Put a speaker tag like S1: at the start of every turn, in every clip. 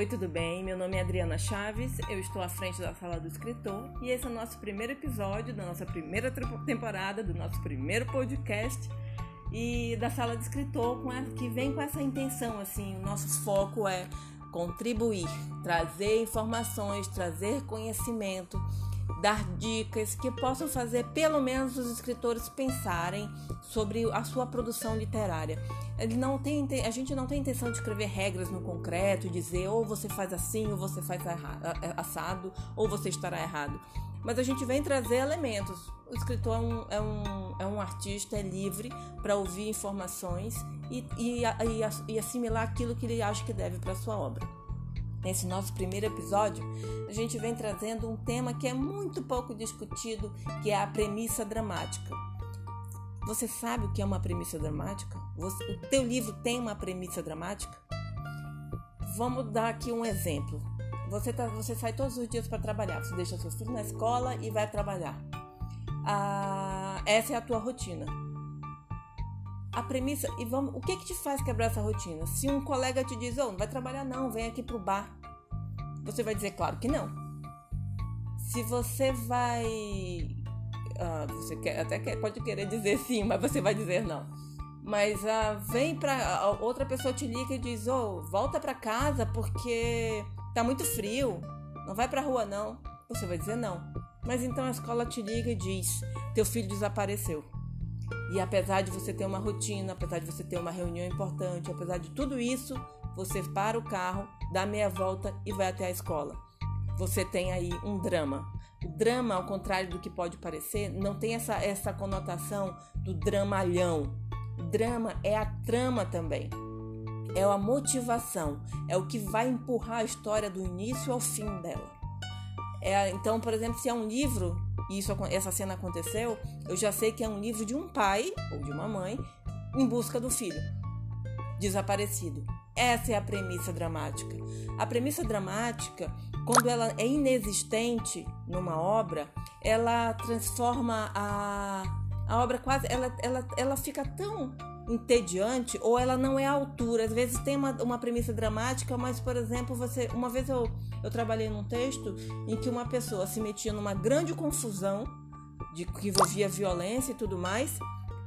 S1: Oi, tudo bem? Meu nome é Adriana Chaves, eu estou à frente da sala do escritor e esse é o nosso primeiro episódio da nossa primeira temporada, do nosso primeiro podcast e da sala do escritor que vem com essa intenção, assim, o nosso foco é contribuir, trazer informações, trazer conhecimento, dar dicas que possam fazer pelo menos os escritores pensarem sobre a sua produção literária. Ele não tem, a gente não tem intenção de escrever regras no concreto dizer ou você faz assim ou você faz assado ou você estará errado. Mas a gente vem trazer elementos. O escritor é um, é um, é um artista, é livre para ouvir informações e, e, e assimilar aquilo que ele acha que deve para sua obra. Nesse nosso primeiro episódio, a gente vem trazendo um tema que é muito pouco discutido, que é a premissa dramática. Você sabe o que é uma premissa dramática? Você, o teu livro tem uma premissa dramática? Vamos dar aqui um exemplo. Você, tá, você sai todos os dias para trabalhar. Você deixa seu filho na escola e vai trabalhar. Ah, essa é a tua rotina. A premissa e vamos, o que que te faz quebrar essa rotina? Se um colega te diz, oh, não vai trabalhar não, vem aqui pro bar, você vai dizer claro que não. Se você vai ah, você quer, até quer, pode querer dizer sim, mas você vai dizer não. Mas ah, vem pra. outra pessoa te liga e diz: oh, volta pra casa porque tá muito frio, não vai pra rua não. Você vai dizer não. Mas então a escola te liga e diz: teu filho desapareceu. E apesar de você ter uma rotina, apesar de você ter uma reunião importante, apesar de tudo isso, você para o carro, dá meia volta e vai até a escola. Você tem aí um drama. O drama, ao contrário do que pode parecer, não tem essa, essa conotação do dramalhão. O drama é a trama também. É a motivação, é o que vai empurrar a história do início ao fim dela. É, então, por exemplo, se é um livro, e isso, essa cena aconteceu, eu já sei que é um livro de um pai ou de uma mãe em busca do filho desaparecido. Essa é a premissa dramática. A premissa dramática quando ela é inexistente numa obra, ela transforma a, a obra quase. Ela, ela, ela fica tão entediante ou ela não é à altura. Às vezes tem uma, uma premissa dramática, mas, por exemplo, você. Uma vez eu, eu trabalhei num texto em que uma pessoa se metia numa grande confusão de que envolvia violência e tudo mais.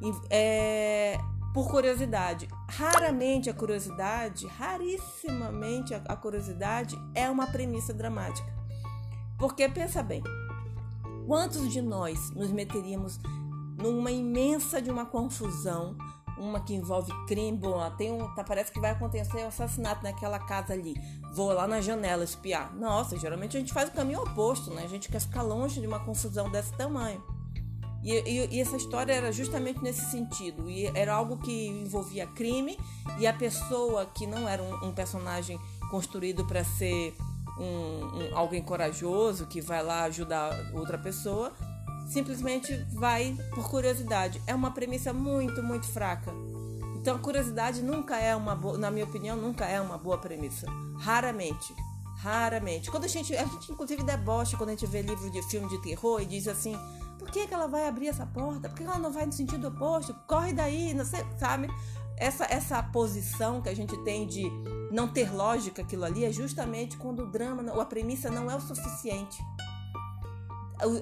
S1: E, é, por curiosidade. Raramente a curiosidade, rarissimamente a, curiosidade é uma premissa dramática. Porque pensa bem, quantos de nós nos meteríamos numa imensa de uma confusão, uma que envolve crime, bom, tem um, tá, parece que vai acontecer um assassinato naquela casa ali. Vou lá na janela espiar. Nossa, geralmente a gente faz o caminho oposto, né? A gente quer ficar longe de uma confusão desse tamanho. E, e, e, essa história era justamente nesse sentido. E era algo que envolvia crime e a pessoa que não era um, um personagem construído para ser um, um, alguém corajoso que vai lá ajudar outra pessoa, simplesmente vai por curiosidade. É uma premissa muito, muito fraca. Então, a curiosidade nunca é uma boa, na minha opinião, nunca é uma boa premissa. Raramente. Raramente. Quando a gente, a gente inclusive debocha quando a gente vê livro de filme de terror e diz assim: por que, que ela vai abrir essa porta? Por que ela não vai no sentido oposto? Corre daí, não sei, sabe? Essa, essa posição que a gente tem de não ter lógica aquilo ali é justamente quando o drama ou a premissa não é o suficiente.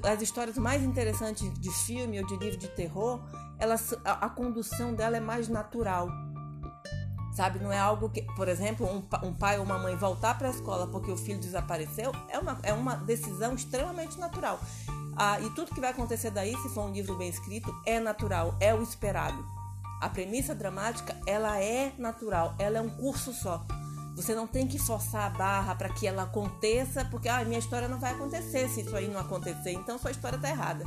S1: As histórias mais interessantes de filme ou de livro de terror, elas, a, a condução dela é mais natural sabe? Não é algo que, por exemplo, um, um pai ou uma mãe voltar para a escola porque o filho desapareceu é uma, é uma decisão extremamente natural. Ah, e tudo que vai acontecer daí, se for um livro bem escrito, é natural, é o esperado. A premissa dramática, ela é natural, ela é um curso só. Você não tem que forçar a barra para que ela aconteça, porque ah, minha história não vai acontecer se isso aí não acontecer, então sua história está errada.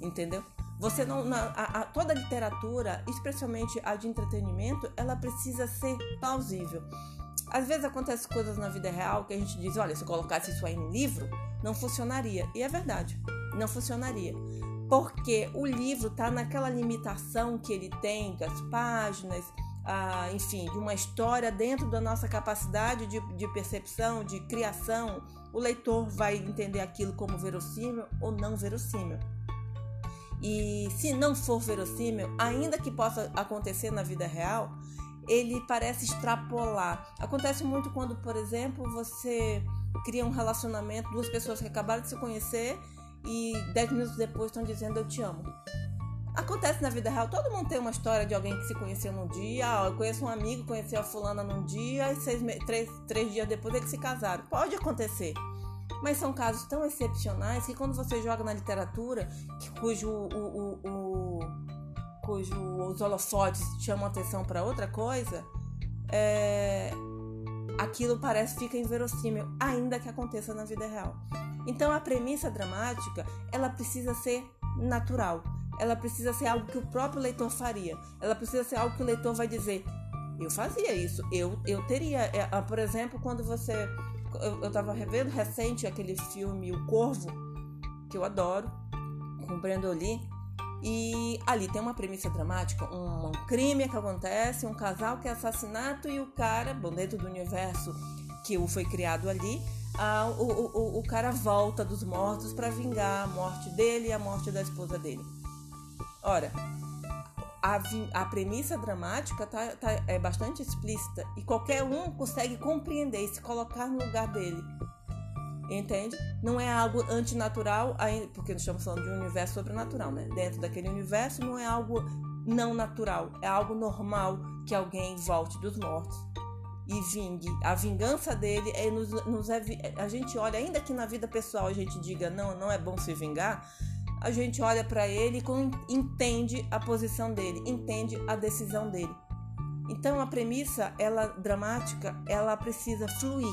S1: Entendeu? Você não, na, a, a, toda a literatura, especialmente a de entretenimento, ela precisa ser plausível. Às vezes acontecem coisas na vida real que a gente diz, olha, se eu colocasse isso aí no livro, não funcionaria. E é verdade não funcionaria. Porque o livro está naquela limitação que ele tem das páginas, ah, enfim, de uma história dentro da nossa capacidade de, de percepção, de criação. O leitor vai entender aquilo como verossímil ou não verossímil. E se não for verossímil, ainda que possa acontecer na vida real, ele parece extrapolar. Acontece muito quando, por exemplo, você cria um relacionamento, duas pessoas que acabaram de se conhecer e dez minutos depois estão dizendo eu te amo. Acontece na vida real, todo mundo tem uma história de alguém que se conheceu num dia, eu conheço um amigo, conheceu a fulana num dia e seis, três, três dias depois eles se casaram. Pode acontecer. Mas são casos tão excepcionais que quando você joga na literatura, que, cujo o, o, o, cujo os holofotes chamam atenção para outra coisa, é, aquilo parece fica inverossímil, ainda que aconteça na vida real. Então a premissa dramática, ela precisa ser natural. Ela precisa ser algo que o próprio leitor faria. Ela precisa ser algo que o leitor vai dizer: eu fazia isso, eu, eu teria. É, ah, por exemplo, quando você. Eu estava revendo recente aquele filme O Corvo, que eu adoro, com Lee. E ali tem uma premissa dramática, um, um, crime que acontece, um casal que é assassinato e o cara, bom, dentro do universo que o foi criado ali, ah, o, o, o cara volta dos mortos para vingar a morte dele e a morte da esposa dele. Ora, a, a premissa dramática tá, tá, é bastante explícita e qualquer um consegue compreender e se colocar no lugar dele. Entende? Não é algo antinatural, porque nós estamos falando de um universo sobrenatural, né? Dentro daquele universo não é algo não natural, é algo normal que alguém volte dos mortos e vingue. A vingança dele é nos, nos é, a gente olha, ainda que na vida pessoal a gente diga não, não é bom se vingar, a gente olha para ele e entende a posição dele, entende a decisão dele. Então a premissa, ela dramática, ela precisa fluir.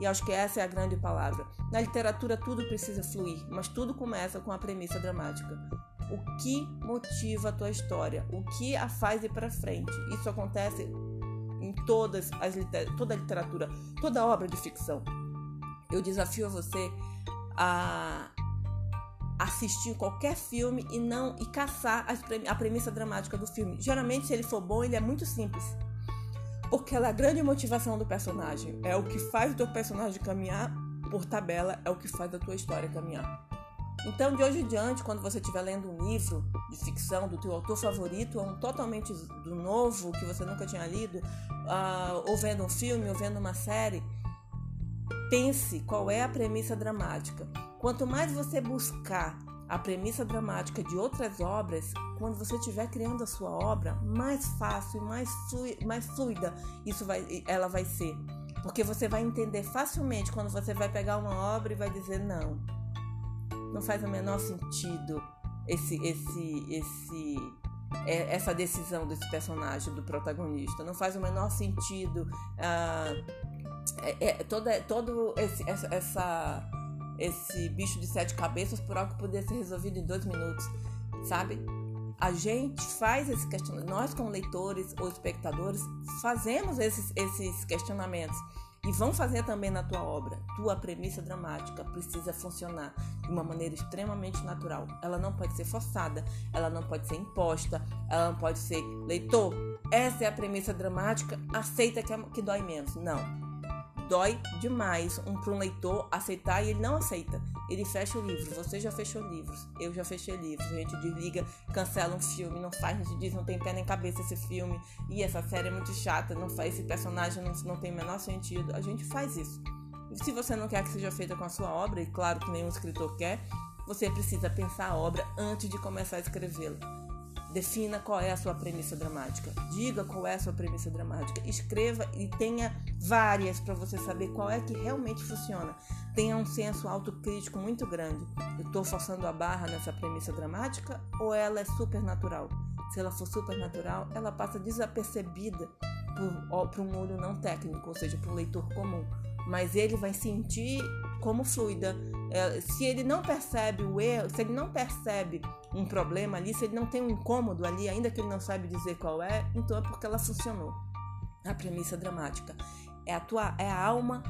S1: E acho que essa é a grande palavra. Na literatura tudo precisa fluir, mas tudo começa com a premissa dramática. O que motiva a tua história? O que a faz ir para frente? Isso acontece em todas as toda a literatura, toda obra de ficção. Eu desafio você a assistir qualquer filme e não e caçar a premissa dramática do filme. Geralmente, se ele for bom, ele é muito simples. Porque ela é a grande motivação do personagem. É o que faz o teu personagem caminhar por tabela, é o que faz a tua história caminhar. Então, de hoje em diante, quando você estiver lendo um livro de ficção do teu autor favorito, um totalmente do novo que você nunca tinha lido, uh, ou vendo um filme, ou vendo uma série, pense qual é a premissa dramática. Quanto mais você buscar a premissa dramática de outras obras, quando você estiver criando a sua obra, mais fácil mais, mais fluida isso vai, ela vai ser. Porque você vai entender facilmente quando você vai pegar uma obra e vai dizer não não faz o menor sentido esse, esse, esse, é, essa decisão desse personagem, do protagonista. Não faz o menor sentido ah, é, é, toda, todo esse, essa, essa, esse bicho de sete cabeças por algo que poderia ser resolvido em dois minutos, sabe? A gente faz esse questionamento, nós como leitores ou espectadores fazemos esses, esses questionamentos e vão fazer também na tua obra. Tua premissa dramática precisa funcionar de uma maneira extremamente natural. Ela não pode ser forçada, ela não pode ser imposta, ela não pode ser leitor. Essa é a premissa dramática, aceita que, é, que dói menos. Não dói demais um para um leitor aceitar e ele não aceita. Ele fecha o livro. Você já fechou livros. Eu já fechei livros. A gente desliga, cancela um filme, não faz, a gente diz não tem pé nem cabeça esse filme. E essa série é muito chata, não faz esse personagem não, não tem o menor sentido. A gente faz isso. Se você não quer que seja feita com a sua obra, e claro que nenhum escritor quer, você precisa pensar a obra antes de começar a escrevê-la. Defina qual é a sua premissa dramática. Diga qual é a sua premissa dramática. Escreva e tenha várias para você saber qual é que realmente funciona. Tenha um senso autocrítico muito grande. Eu estou forçando a barra nessa premissa dramática ou ela é supernatural? Se ela for supernatural, ela passa desapercebida para um olho não técnico, ou seja, para um leitor comum. Mas ele vai sentir como fluida. É, se ele não percebe o erro, se ele não percebe um problema ali, se ele não tem um incômodo ali, ainda que ele não sabe dizer qual é, então é porque ela funcionou. A premissa dramática é a tua, é a alma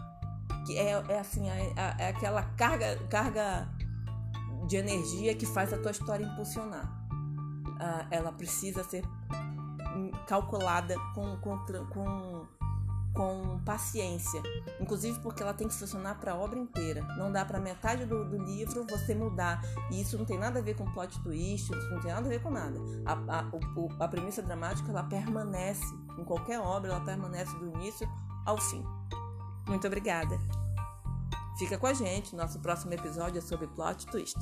S1: que é, é assim, é, é aquela carga, carga de energia que faz a tua história impulsionar. Ah, ela precisa ser calculada com, com, com com paciência, inclusive porque ela tem que funcionar para a obra inteira. Não dá para metade do, do, livro você mudar. E isso não tem nada a ver com plot twist, isso não tem nada a ver com nada. A, a, o, a premissa dramática ela permanece em qualquer obra, ela permanece do início ao fim. Muito obrigada. Fica com a gente, nosso próximo episódio é sobre plot twist.